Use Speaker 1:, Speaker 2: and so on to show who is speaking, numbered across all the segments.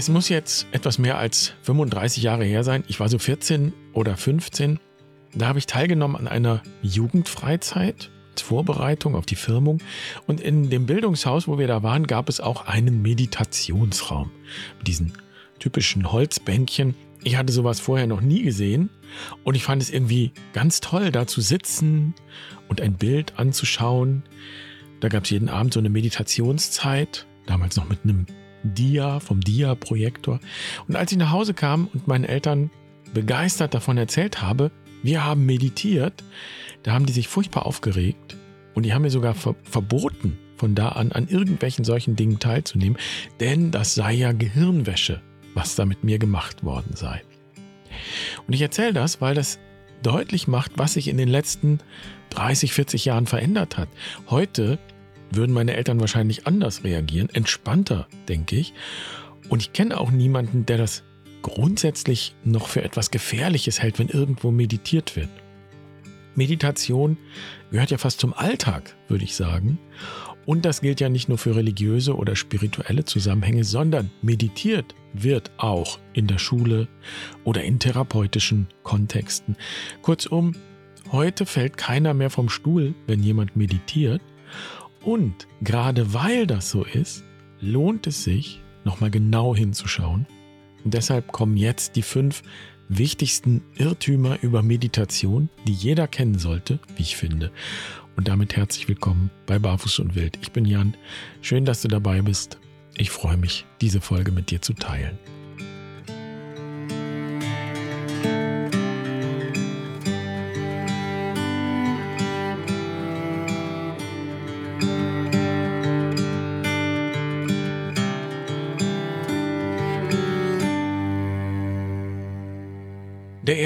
Speaker 1: Es muss jetzt etwas mehr als 35 Jahre her sein. Ich war so 14 oder 15. Da habe ich teilgenommen an einer Jugendfreizeit als Vorbereitung auf die Firmung. Und in dem Bildungshaus, wo wir da waren, gab es auch einen Meditationsraum mit diesen typischen Holzbänkchen. Ich hatte sowas vorher noch nie gesehen und ich fand es irgendwie ganz toll, da zu sitzen und ein Bild anzuschauen. Da gab es jeden Abend so eine Meditationszeit, damals noch mit einem Dia vom Dia-Projektor. Und als ich nach Hause kam und meinen Eltern begeistert davon erzählt habe, wir haben meditiert, da haben die sich furchtbar aufgeregt und die haben mir sogar ver verboten, von da an an irgendwelchen solchen Dingen teilzunehmen, denn das sei ja Gehirnwäsche, was da mit mir gemacht worden sei. Und ich erzähle das, weil das deutlich macht, was sich in den letzten 30, 40 Jahren verändert hat. Heute würden meine Eltern wahrscheinlich anders reagieren, entspannter, denke ich. Und ich kenne auch niemanden, der das grundsätzlich noch für etwas Gefährliches hält, wenn irgendwo meditiert wird. Meditation gehört ja fast zum Alltag, würde ich sagen. Und das gilt ja nicht nur für religiöse oder spirituelle Zusammenhänge, sondern meditiert wird auch in der Schule oder in therapeutischen Kontexten. Kurzum, heute fällt keiner mehr vom Stuhl, wenn jemand meditiert. Und gerade weil das so ist, lohnt es sich, nochmal genau hinzuschauen. Und deshalb kommen jetzt die fünf wichtigsten Irrtümer über Meditation, die jeder kennen sollte, wie ich finde. Und damit herzlich willkommen bei Barfuß und Wild. Ich bin Jan. Schön, dass du dabei bist. Ich freue mich, diese Folge mit dir zu teilen.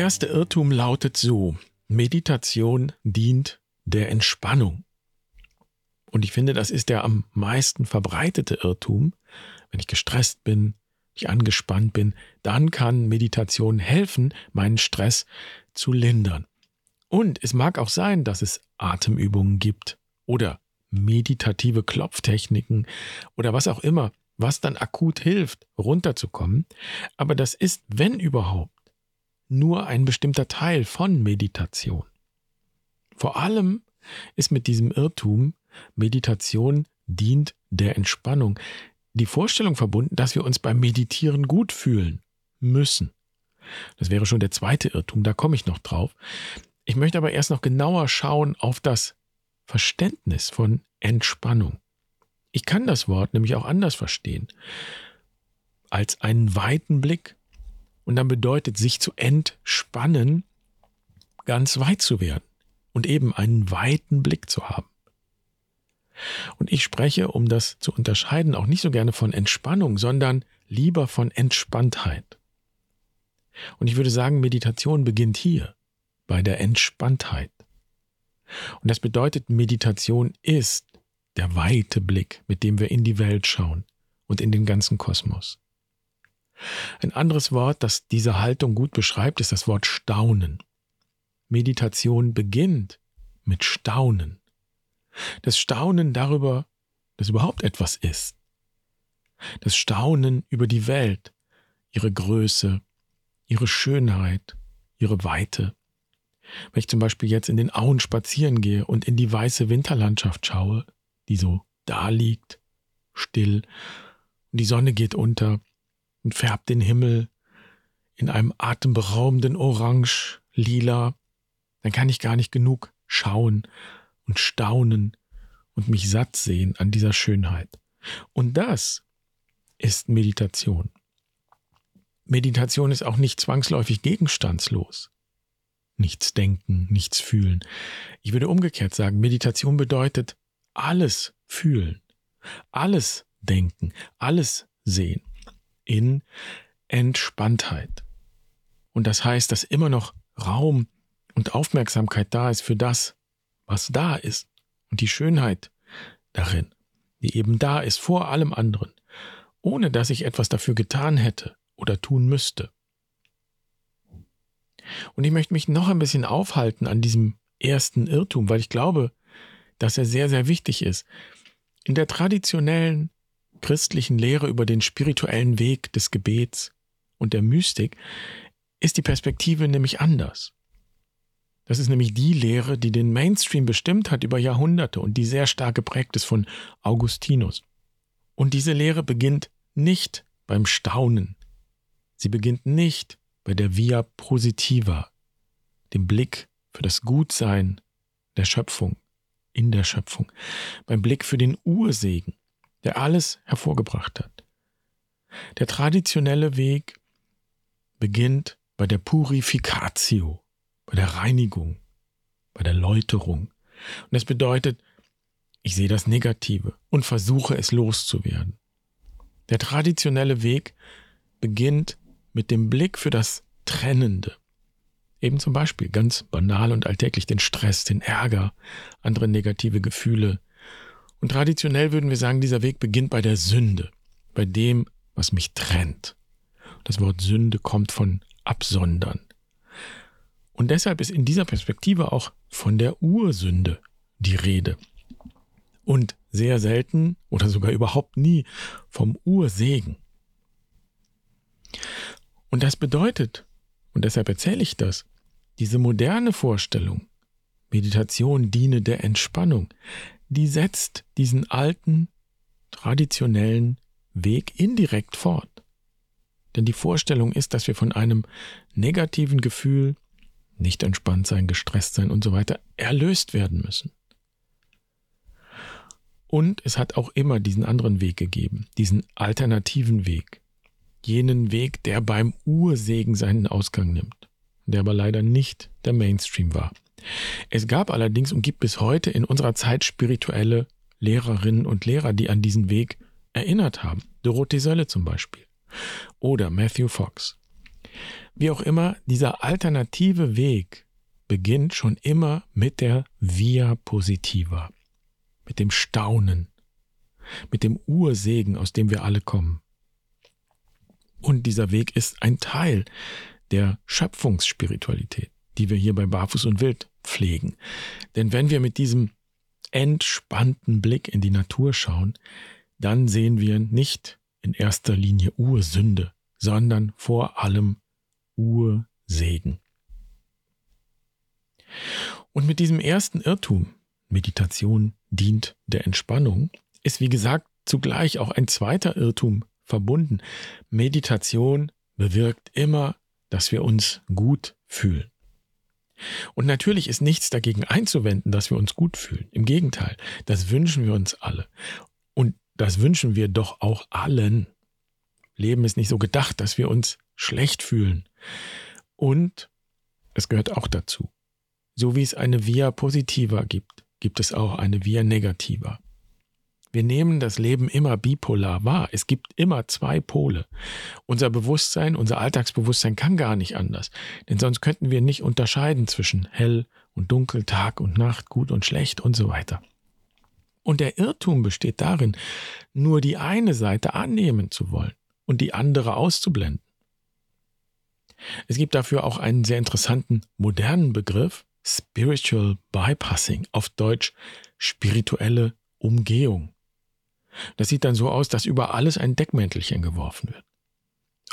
Speaker 1: Erste Irrtum lautet so, Meditation dient der Entspannung. Und ich finde, das ist der am meisten verbreitete Irrtum. Wenn ich gestresst bin, ich angespannt bin, dann kann Meditation helfen, meinen Stress zu lindern. Und es mag auch sein, dass es Atemübungen gibt oder meditative Klopftechniken oder was auch immer, was dann akut hilft, runterzukommen. Aber das ist, wenn überhaupt, nur ein bestimmter Teil von Meditation. Vor allem ist mit diesem Irrtum, Meditation dient der Entspannung, die Vorstellung verbunden, dass wir uns beim Meditieren gut fühlen müssen. Das wäre schon der zweite Irrtum, da komme ich noch drauf. Ich möchte aber erst noch genauer schauen auf das Verständnis von Entspannung. Ich kann das Wort nämlich auch anders verstehen. Als einen weiten Blick, und dann bedeutet sich zu entspannen, ganz weit zu werden und eben einen weiten Blick zu haben. Und ich spreche, um das zu unterscheiden, auch nicht so gerne von Entspannung, sondern lieber von Entspanntheit. Und ich würde sagen, Meditation beginnt hier, bei der Entspanntheit. Und das bedeutet, Meditation ist der weite Blick, mit dem wir in die Welt schauen und in den ganzen Kosmos. Ein anderes Wort, das diese Haltung gut beschreibt, ist das Wort Staunen. Meditation beginnt mit Staunen. Das Staunen darüber, dass überhaupt etwas ist. Das Staunen über die Welt, ihre Größe, ihre Schönheit, ihre Weite. Wenn ich zum Beispiel jetzt in den Auen spazieren gehe und in die weiße Winterlandschaft schaue, die so da liegt, still, und die Sonne geht unter, und färbt den Himmel in einem atemberaubenden Orange, lila, dann kann ich gar nicht genug schauen und staunen und mich satt sehen an dieser Schönheit. Und das ist Meditation. Meditation ist auch nicht zwangsläufig gegenstandslos. Nichts denken, nichts fühlen. Ich würde umgekehrt sagen, Meditation bedeutet alles fühlen, alles denken, alles sehen in Entspanntheit. Und das heißt, dass immer noch Raum und Aufmerksamkeit da ist für das, was da ist und die Schönheit darin, die eben da ist vor allem anderen, ohne dass ich etwas dafür getan hätte oder tun müsste. Und ich möchte mich noch ein bisschen aufhalten an diesem ersten Irrtum, weil ich glaube, dass er sehr, sehr wichtig ist. In der traditionellen christlichen Lehre über den spirituellen Weg des Gebets und der Mystik ist die Perspektive nämlich anders. Das ist nämlich die Lehre, die den Mainstream bestimmt hat über Jahrhunderte und die sehr stark geprägt ist von Augustinus. Und diese Lehre beginnt nicht beim Staunen. Sie beginnt nicht bei der Via Positiva, dem Blick für das Gutsein der Schöpfung, in der Schöpfung, beim Blick für den Ursegen, der alles hervorgebracht hat. Der traditionelle Weg beginnt bei der Purificatio, bei der Reinigung, bei der Läuterung. Und das bedeutet, ich sehe das Negative und versuche es loszuwerden. Der traditionelle Weg beginnt mit dem Blick für das Trennende. Eben zum Beispiel ganz banal und alltäglich den Stress, den Ärger, andere negative Gefühle. Und traditionell würden wir sagen, dieser Weg beginnt bei der Sünde, bei dem, was mich trennt. Das Wort Sünde kommt von absondern. Und deshalb ist in dieser Perspektive auch von der Ursünde die Rede. Und sehr selten oder sogar überhaupt nie vom Ursegen. Und das bedeutet, und deshalb erzähle ich das, diese moderne Vorstellung, Meditation diene der Entspannung, die setzt diesen alten, traditionellen Weg indirekt fort. Denn die Vorstellung ist, dass wir von einem negativen Gefühl, nicht entspannt sein, gestresst sein und so weiter, erlöst werden müssen. Und es hat auch immer diesen anderen Weg gegeben, diesen alternativen Weg, jenen Weg, der beim Ursegen seinen Ausgang nimmt, der aber leider nicht der Mainstream war. Es gab allerdings und gibt bis heute in unserer Zeit spirituelle Lehrerinnen und Lehrer, die an diesen Weg erinnert haben. Dorothee Sölle zum Beispiel oder Matthew Fox. Wie auch immer, dieser alternative Weg beginnt schon immer mit der Via Positiva, mit dem Staunen, mit dem Ursegen, aus dem wir alle kommen. Und dieser Weg ist ein Teil der Schöpfungsspiritualität, die wir hier bei Barfuß und Wild pflegen. Denn wenn wir mit diesem entspannten Blick in die Natur schauen, dann sehen wir nicht in erster Linie Ursünde, sondern vor allem Ursegen. Und mit diesem ersten Irrtum, Meditation dient der Entspannung, ist wie gesagt zugleich auch ein zweiter Irrtum verbunden. Meditation bewirkt immer, dass wir uns gut fühlen. Und natürlich ist nichts dagegen einzuwenden, dass wir uns gut fühlen. Im Gegenteil, das wünschen wir uns alle. Und das wünschen wir doch auch allen. Leben ist nicht so gedacht, dass wir uns schlecht fühlen. Und es gehört auch dazu. So wie es eine Via Positiva gibt, gibt es auch eine Via Negativa. Wir nehmen das Leben immer bipolar wahr. Es gibt immer zwei Pole. Unser Bewusstsein, unser Alltagsbewusstsein kann gar nicht anders. Denn sonst könnten wir nicht unterscheiden zwischen hell und dunkel, Tag und Nacht, gut und schlecht und so weiter. Und der Irrtum besteht darin, nur die eine Seite annehmen zu wollen und die andere auszublenden. Es gibt dafür auch einen sehr interessanten modernen Begriff, Spiritual Bypassing, auf Deutsch spirituelle Umgehung. Das sieht dann so aus, dass über alles ein Deckmäntelchen geworfen wird.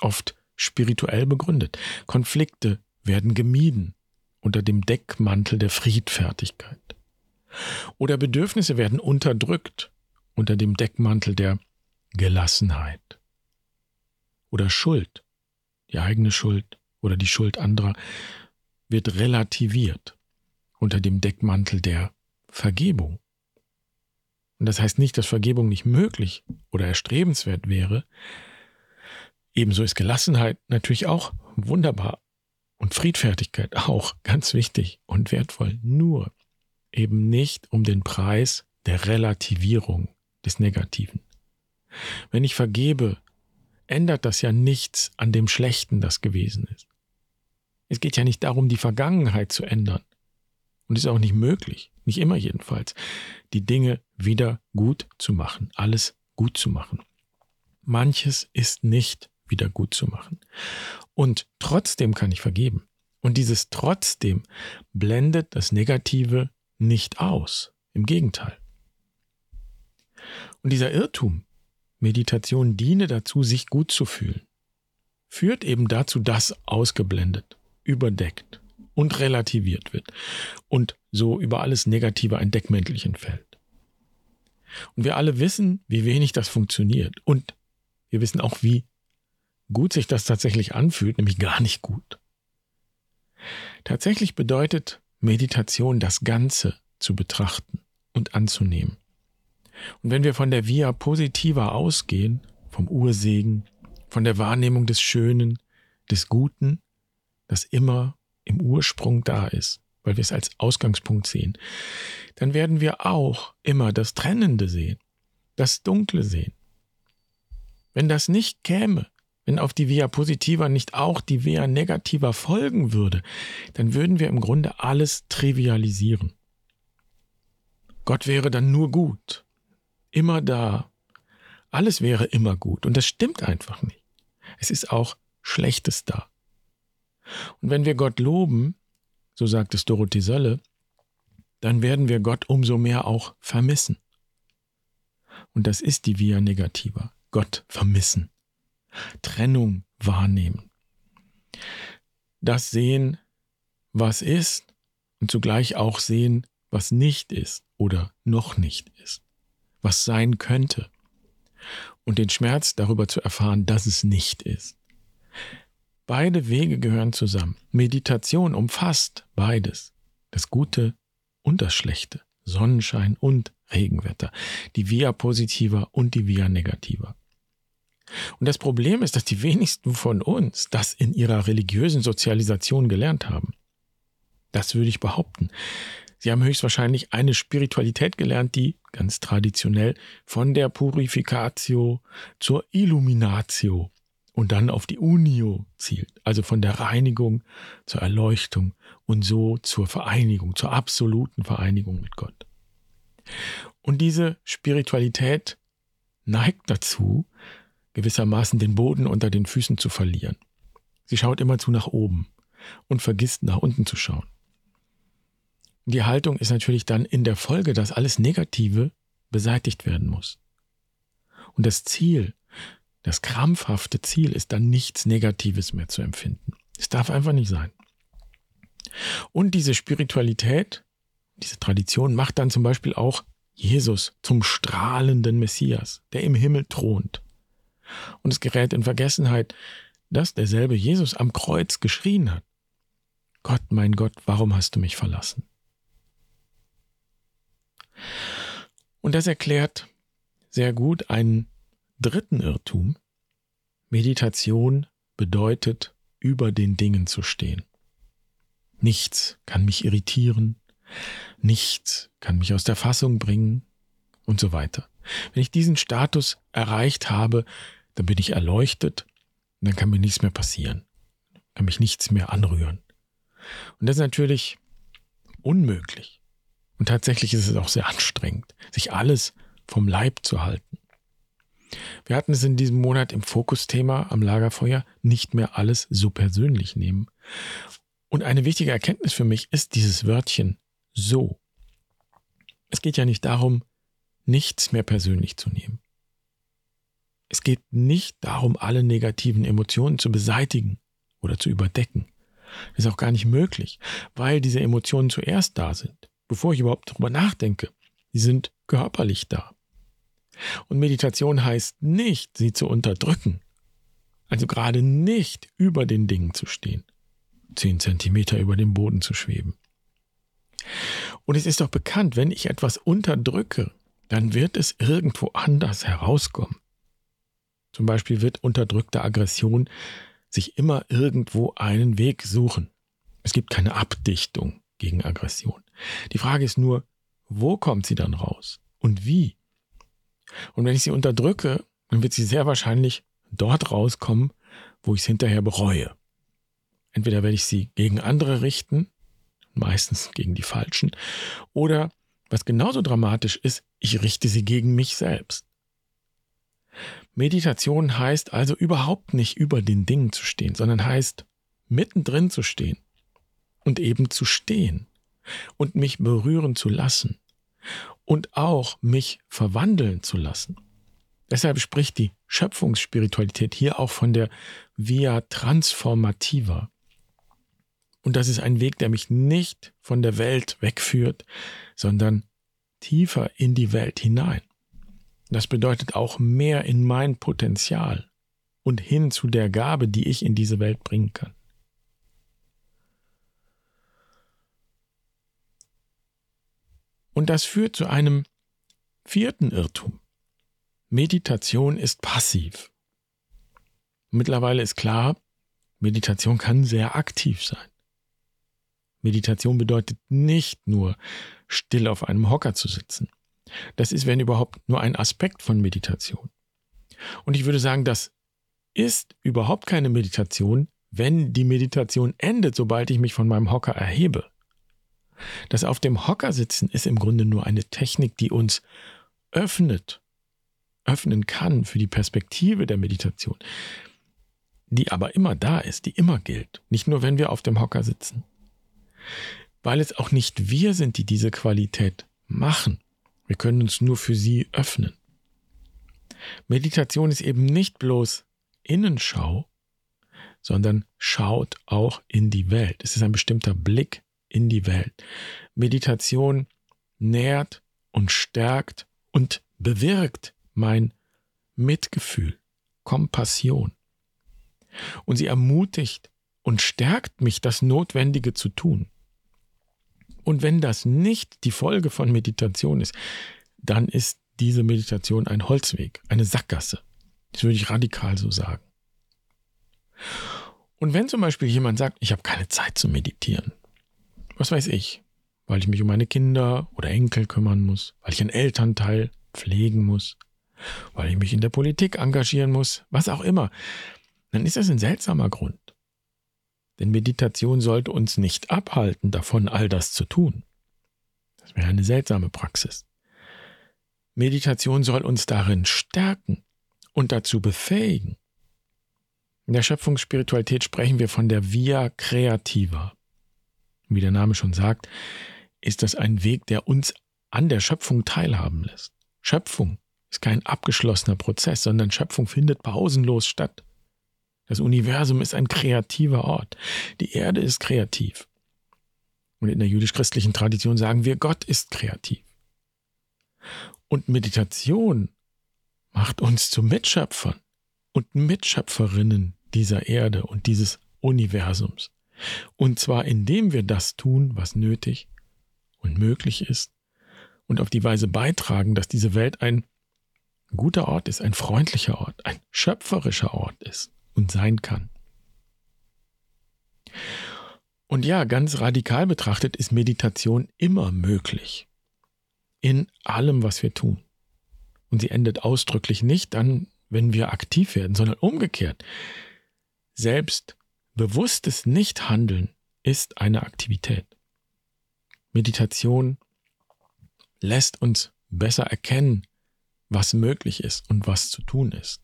Speaker 1: Oft spirituell begründet. Konflikte werden gemieden unter dem Deckmantel der Friedfertigkeit. Oder Bedürfnisse werden unterdrückt unter dem Deckmantel der Gelassenheit. Oder Schuld, die eigene Schuld oder die Schuld anderer, wird relativiert unter dem Deckmantel der Vergebung. Und das heißt nicht, dass Vergebung nicht möglich oder erstrebenswert wäre. Ebenso ist Gelassenheit natürlich auch wunderbar und Friedfertigkeit auch ganz wichtig und wertvoll. Nur eben nicht um den Preis der Relativierung des Negativen. Wenn ich vergebe, ändert das ja nichts an dem Schlechten, das gewesen ist. Es geht ja nicht darum, die Vergangenheit zu ändern. Und ist auch nicht möglich, nicht immer jedenfalls, die Dinge wieder gut zu machen, alles gut zu machen. Manches ist nicht wieder gut zu machen. Und trotzdem kann ich vergeben. Und dieses trotzdem blendet das Negative nicht aus. Im Gegenteil. Und dieser Irrtum, Meditation diene dazu, sich gut zu fühlen, führt eben dazu, dass ausgeblendet, überdeckt und relativiert wird und so über alles Negative ein Deckmäntelchen fällt. Und wir alle wissen, wie wenig das funktioniert und wir wissen auch, wie gut sich das tatsächlich anfühlt, nämlich gar nicht gut. Tatsächlich bedeutet Meditation das Ganze zu betrachten und anzunehmen. Und wenn wir von der Via Positiva ausgehen, vom Ursegen, von der Wahrnehmung des Schönen, des Guten, das immer im Ursprung da ist, weil wir es als Ausgangspunkt sehen, dann werden wir auch immer das Trennende sehen, das Dunkle sehen. Wenn das nicht käme, wenn auf die Via Positiva nicht auch die Via Negativa folgen würde, dann würden wir im Grunde alles trivialisieren. Gott wäre dann nur gut, immer da. Alles wäre immer gut und das stimmt einfach nicht. Es ist auch Schlechtes da. Und wenn wir Gott loben, so sagt es Dorothee Sölle, dann werden wir Gott umso mehr auch vermissen. Und das ist die Via Negativa. Gott vermissen. Trennung wahrnehmen. Das sehen, was ist und zugleich auch sehen, was nicht ist oder noch nicht ist, was sein könnte und den Schmerz darüber zu erfahren, dass es nicht ist. Beide Wege gehören zusammen. Meditation umfasst beides, das Gute und das Schlechte, Sonnenschein und Regenwetter, die Via Positiva und die Via Negativa. Und das Problem ist, dass die wenigsten von uns das in ihrer religiösen Sozialisation gelernt haben. Das würde ich behaupten. Sie haben höchstwahrscheinlich eine Spiritualität gelernt, die ganz traditionell von der Purificatio zur Illuminatio und dann auf die Unio zielt, also von der Reinigung zur Erleuchtung und so zur Vereinigung, zur absoluten Vereinigung mit Gott. Und diese Spiritualität neigt dazu, gewissermaßen den Boden unter den Füßen zu verlieren. Sie schaut immerzu nach oben und vergisst nach unten zu schauen. Die Haltung ist natürlich dann in der Folge, dass alles Negative beseitigt werden muss. Und das Ziel, das krampfhafte Ziel ist dann nichts Negatives mehr zu empfinden. Es darf einfach nicht sein. Und diese Spiritualität, diese Tradition macht dann zum Beispiel auch Jesus zum strahlenden Messias, der im Himmel thront und es gerät in Vergessenheit, dass derselbe Jesus am Kreuz geschrien hat. Gott, mein Gott, warum hast du mich verlassen? Und das erklärt sehr gut einen dritten Irrtum. Meditation bedeutet, über den Dingen zu stehen. Nichts kann mich irritieren, nichts kann mich aus der Fassung bringen und so weiter. Wenn ich diesen Status erreicht habe, dann bin ich erleuchtet dann kann mir nichts mehr passieren. Kann mich nichts mehr anrühren. Und das ist natürlich unmöglich. Und tatsächlich ist es auch sehr anstrengend, sich alles vom Leib zu halten. Wir hatten es in diesem Monat im Fokusthema am Lagerfeuer nicht mehr alles so persönlich nehmen. Und eine wichtige Erkenntnis für mich ist dieses Wörtchen so. Es geht ja nicht darum, nichts mehr persönlich zu nehmen. Es geht nicht darum, alle negativen Emotionen zu beseitigen oder zu überdecken. Das ist auch gar nicht möglich, weil diese Emotionen zuerst da sind, bevor ich überhaupt darüber nachdenke. Sie sind körperlich da. Und Meditation heißt nicht, sie zu unterdrücken. Also gerade nicht über den Dingen zu stehen. Zehn Zentimeter über dem Boden zu schweben. Und es ist doch bekannt, wenn ich etwas unterdrücke, dann wird es irgendwo anders herauskommen. Zum Beispiel wird unterdrückte Aggression sich immer irgendwo einen Weg suchen. Es gibt keine Abdichtung gegen Aggression. Die Frage ist nur, wo kommt sie dann raus und wie? Und wenn ich sie unterdrücke, dann wird sie sehr wahrscheinlich dort rauskommen, wo ich es hinterher bereue. Entweder werde ich sie gegen andere richten, meistens gegen die Falschen, oder, was genauso dramatisch ist, ich richte sie gegen mich selbst. Meditation heißt also überhaupt nicht über den Dingen zu stehen, sondern heißt mittendrin zu stehen und eben zu stehen und mich berühren zu lassen und auch mich verwandeln zu lassen. Deshalb spricht die Schöpfungsspiritualität hier auch von der Via Transformativa. Und das ist ein Weg, der mich nicht von der Welt wegführt, sondern tiefer in die Welt hinein. Das bedeutet auch mehr in mein Potenzial und hin zu der Gabe, die ich in diese Welt bringen kann. Und das führt zu einem vierten Irrtum. Meditation ist passiv. Mittlerweile ist klar, Meditation kann sehr aktiv sein. Meditation bedeutet nicht nur still auf einem Hocker zu sitzen. Das ist, wenn überhaupt, nur ein Aspekt von Meditation. Und ich würde sagen, das ist überhaupt keine Meditation, wenn die Meditation endet, sobald ich mich von meinem Hocker erhebe. Das auf dem Hocker sitzen ist im Grunde nur eine Technik, die uns öffnet, öffnen kann für die Perspektive der Meditation, die aber immer da ist, die immer gilt, nicht nur wenn wir auf dem Hocker sitzen. Weil es auch nicht wir sind, die diese Qualität machen. Wir können uns nur für sie öffnen. Meditation ist eben nicht bloß Innenschau, sondern schaut auch in die Welt. Es ist ein bestimmter Blick in die Welt. Meditation nährt und stärkt und bewirkt mein Mitgefühl, Kompassion. Und sie ermutigt und stärkt mich, das Notwendige zu tun. Und wenn das nicht die Folge von Meditation ist, dann ist diese Meditation ein Holzweg, eine Sackgasse. Das würde ich radikal so sagen. Und wenn zum Beispiel jemand sagt, ich habe keine Zeit zu meditieren, was weiß ich, weil ich mich um meine Kinder oder Enkel kümmern muss, weil ich einen Elternteil pflegen muss, weil ich mich in der Politik engagieren muss, was auch immer, dann ist das ein seltsamer Grund. Denn Meditation sollte uns nicht abhalten, davon all das zu tun. Das wäre eine seltsame Praxis. Meditation soll uns darin stärken und dazu befähigen. In der Schöpfungsspiritualität sprechen wir von der Via Creativa wie der Name schon sagt, ist das ein Weg, der uns an der Schöpfung teilhaben lässt. Schöpfung ist kein abgeschlossener Prozess, sondern Schöpfung findet pausenlos statt. Das Universum ist ein kreativer Ort. Die Erde ist kreativ. Und in der jüdisch-christlichen Tradition sagen wir, Gott ist kreativ. Und Meditation macht uns zu Mitschöpfern und Mitschöpferinnen dieser Erde und dieses Universums. Und zwar indem wir das tun, was nötig und möglich ist und auf die Weise beitragen, dass diese Welt ein guter Ort ist, ein freundlicher Ort, ein schöpferischer Ort ist und sein kann. Und ja, ganz radikal betrachtet ist Meditation immer möglich. In allem, was wir tun. Und sie endet ausdrücklich nicht dann, wenn wir aktiv werden, sondern umgekehrt. Selbst Bewusstes Nichthandeln ist eine Aktivität. Meditation lässt uns besser erkennen, was möglich ist und was zu tun ist.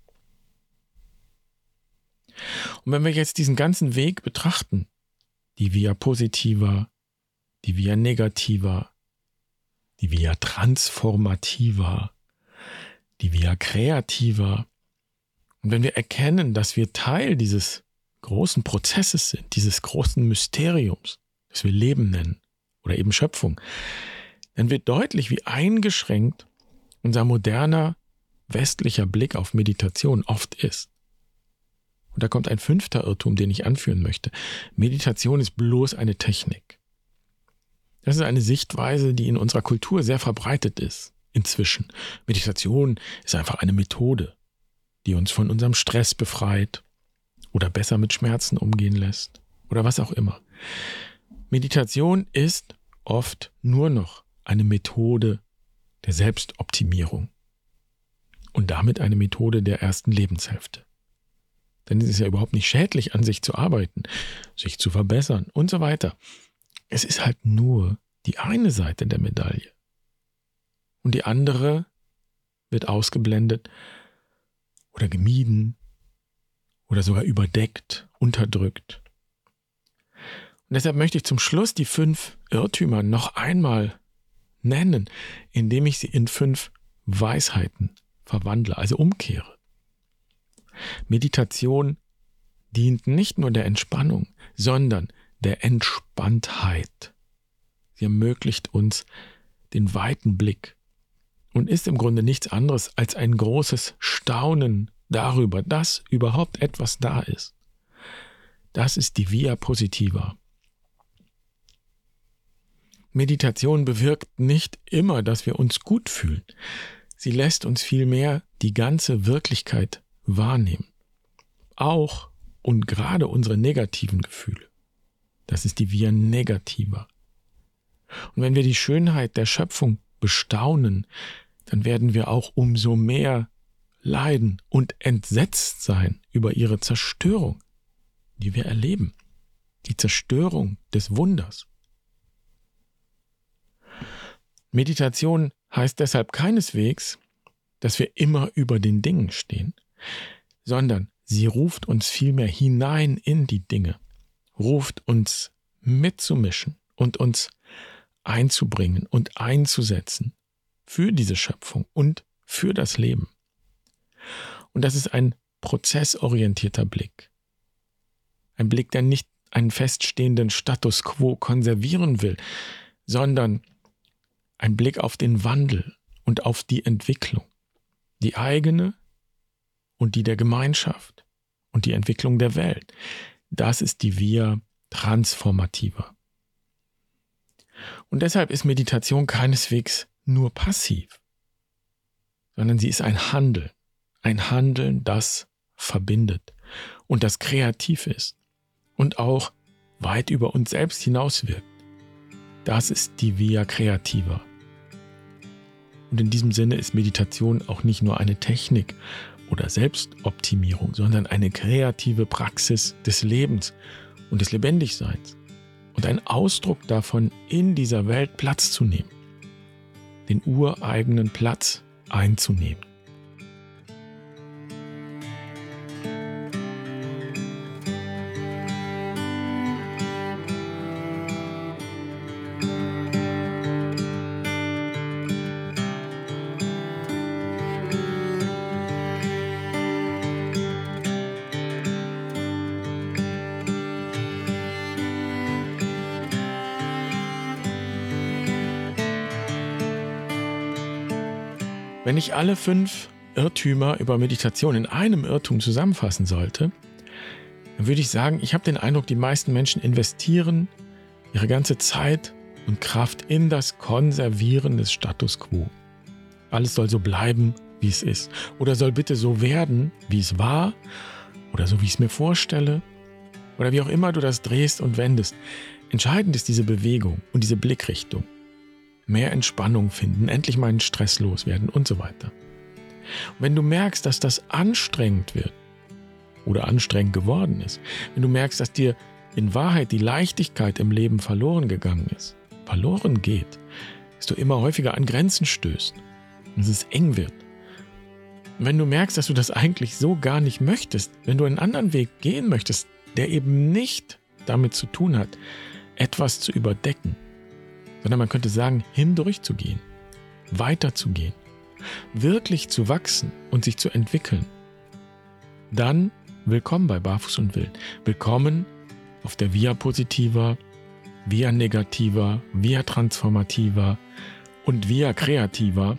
Speaker 1: Und wenn wir jetzt diesen ganzen Weg betrachten, die Via Positiva, die Via Negativa, die Via Transformativa, die Via Kreativa, und wenn wir erkennen, dass wir Teil dieses großen Prozesses sind, dieses großen Mysteriums, das wir Leben nennen oder eben Schöpfung, dann wird deutlich, wie eingeschränkt unser moderner westlicher Blick auf Meditation oft ist. Und da kommt ein fünfter Irrtum, den ich anführen möchte. Meditation ist bloß eine Technik. Das ist eine Sichtweise, die in unserer Kultur sehr verbreitet ist. Inzwischen. Meditation ist einfach eine Methode, die uns von unserem Stress befreit, oder besser mit Schmerzen umgehen lässt oder was auch immer. Meditation ist oft nur noch eine Methode der Selbstoptimierung und damit eine Methode der ersten Lebenshälfte. Denn es ist ja überhaupt nicht schädlich, an sich zu arbeiten, sich zu verbessern und so weiter. Es ist halt nur die eine Seite der Medaille. Und die andere wird ausgeblendet oder gemieden oder sogar überdeckt, unterdrückt. Und deshalb möchte ich zum Schluss die fünf Irrtümer noch einmal nennen, indem ich sie in fünf Weisheiten verwandle, also umkehre. Meditation dient nicht nur der Entspannung, sondern der Entspanntheit. Sie ermöglicht uns den weiten Blick und ist im Grunde nichts anderes als ein großes Staunen darüber, dass überhaupt etwas da ist. Das ist die Via Positiva. Meditation bewirkt nicht immer, dass wir uns gut fühlen. Sie lässt uns vielmehr die ganze Wirklichkeit wahrnehmen. Auch und gerade unsere negativen Gefühle. Das ist die Via Negativa. Und wenn wir die Schönheit der Schöpfung bestaunen, dann werden wir auch umso mehr leiden und entsetzt sein über ihre Zerstörung, die wir erleben. Die Zerstörung des Wunders. Meditation heißt deshalb keineswegs, dass wir immer über den Dingen stehen, sondern sie ruft uns vielmehr hinein in die Dinge, ruft uns mitzumischen und uns einzubringen und einzusetzen für diese Schöpfung und für das Leben. Und das ist ein prozessorientierter Blick. Ein Blick, der nicht einen feststehenden Status quo konservieren will, sondern ein Blick auf den Wandel und auf die Entwicklung, die eigene und die der Gemeinschaft und die Entwicklung der Welt. Das ist die Via Transformativa. Und deshalb ist Meditation keineswegs nur passiv, sondern sie ist ein Handeln, ein Handeln, das verbindet und das kreativ ist und auch weit über uns selbst hinauswirkt. Das ist die Via Creativa. Und in diesem Sinne ist Meditation auch nicht nur eine Technik oder Selbstoptimierung, sondern eine kreative Praxis des Lebens und des Lebendigseins und ein Ausdruck davon, in dieser Welt Platz zu nehmen, den ureigenen Platz einzunehmen. Wenn ich alle fünf Irrtümer über Meditation in einem Irrtum zusammenfassen sollte, dann würde ich sagen, ich habe den Eindruck, die meisten Menschen investieren ihre ganze Zeit und Kraft in das Konservieren des Status quo. Alles soll so bleiben, wie es ist. Oder soll bitte so werden, wie es war. Oder so, wie ich es mir vorstelle. Oder wie auch immer du das drehst und wendest. Entscheidend ist diese Bewegung und diese Blickrichtung mehr Entspannung finden, endlich meinen Stress loswerden und so weiter. Und wenn du merkst, dass das anstrengend wird oder anstrengend geworden ist, wenn du merkst, dass dir in Wahrheit die Leichtigkeit im Leben verloren gegangen ist, verloren geht, dass du immer häufiger an Grenzen stößt dass es eng wird. Und wenn du merkst, dass du das eigentlich so gar nicht möchtest, wenn du einen anderen Weg gehen möchtest, der eben nicht damit zu tun hat, etwas zu überdecken, sondern man könnte sagen, hindurchzugehen, weiterzugehen, wirklich zu wachsen und sich zu entwickeln. Dann willkommen bei Barfuß und Wild. Willkommen auf der Via Positiva, Via Negativa, Via Transformativa und Via Kreativa.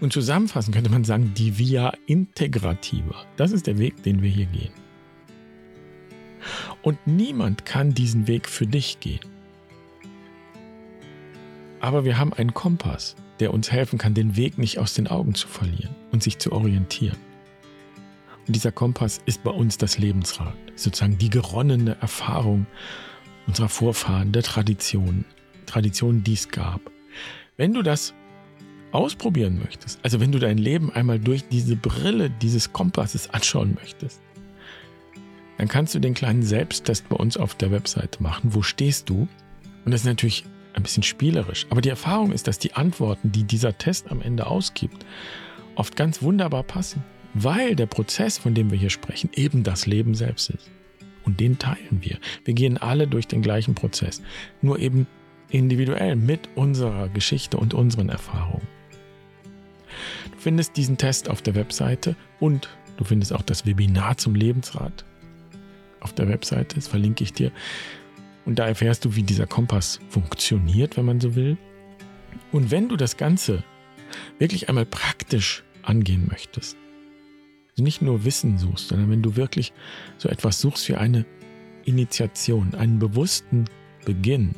Speaker 1: Und zusammenfassend könnte man sagen, die Via Integrativa. Das ist der Weg, den wir hier gehen. Und niemand kann diesen Weg für dich gehen. Aber wir haben einen Kompass, der uns helfen kann, den Weg nicht aus den Augen zu verlieren und sich zu orientieren. Und dieser Kompass ist bei uns das Lebensrad, sozusagen die geronnene Erfahrung unserer Vorfahren, der Traditionen, Traditionen, die es gab. Wenn du das ausprobieren möchtest, also wenn du dein Leben einmal durch diese Brille dieses Kompasses anschauen möchtest, dann kannst du den kleinen Selbsttest bei uns auf der Webseite machen. Wo stehst du? Und das ist natürlich ein bisschen spielerisch. Aber die Erfahrung ist, dass die Antworten, die dieser Test am Ende ausgibt, oft ganz wunderbar passen, weil der Prozess, von dem wir hier sprechen, eben das Leben selbst ist. Und den teilen wir. Wir gehen alle durch den gleichen Prozess, nur eben individuell mit unserer Geschichte und unseren Erfahrungen. Du findest diesen Test auf der Webseite und du findest auch das Webinar zum Lebensrat auf der Webseite. Das verlinke ich dir. Und da erfährst du, wie dieser Kompass funktioniert, wenn man so will. Und wenn du das Ganze wirklich einmal praktisch angehen möchtest, also nicht nur Wissen suchst, sondern wenn du wirklich so etwas suchst wie eine Initiation, einen bewussten Beginn,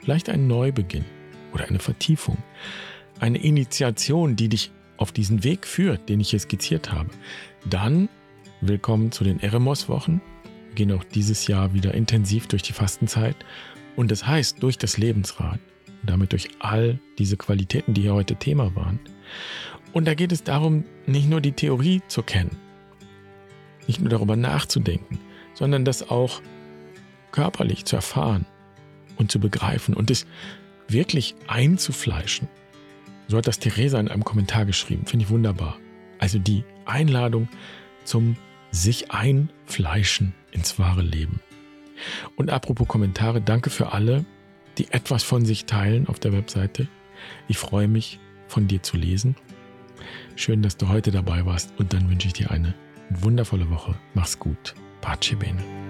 Speaker 1: vielleicht einen Neubeginn oder eine Vertiefung, eine Initiation, die dich auf diesen Weg führt, den ich hier skizziert habe, dann willkommen zu den Eremos-Wochen. Gehen auch dieses Jahr wieder intensiv durch die Fastenzeit. Und das heißt, durch das Lebensrad und damit durch all diese Qualitäten, die hier heute Thema waren. Und da geht es darum, nicht nur die Theorie zu kennen, nicht nur darüber nachzudenken, sondern das auch körperlich zu erfahren und zu begreifen und es wirklich einzufleischen. So hat das Theresa in einem Kommentar geschrieben, finde ich wunderbar. Also die Einladung zum sich einfleischen ins wahre Leben. Und apropos Kommentare, danke für alle, die etwas von sich teilen auf der Webseite. Ich freue mich, von dir zu lesen. Schön, dass du heute dabei warst und dann wünsche ich dir eine wundervolle Woche. Mach's gut. Pace bene.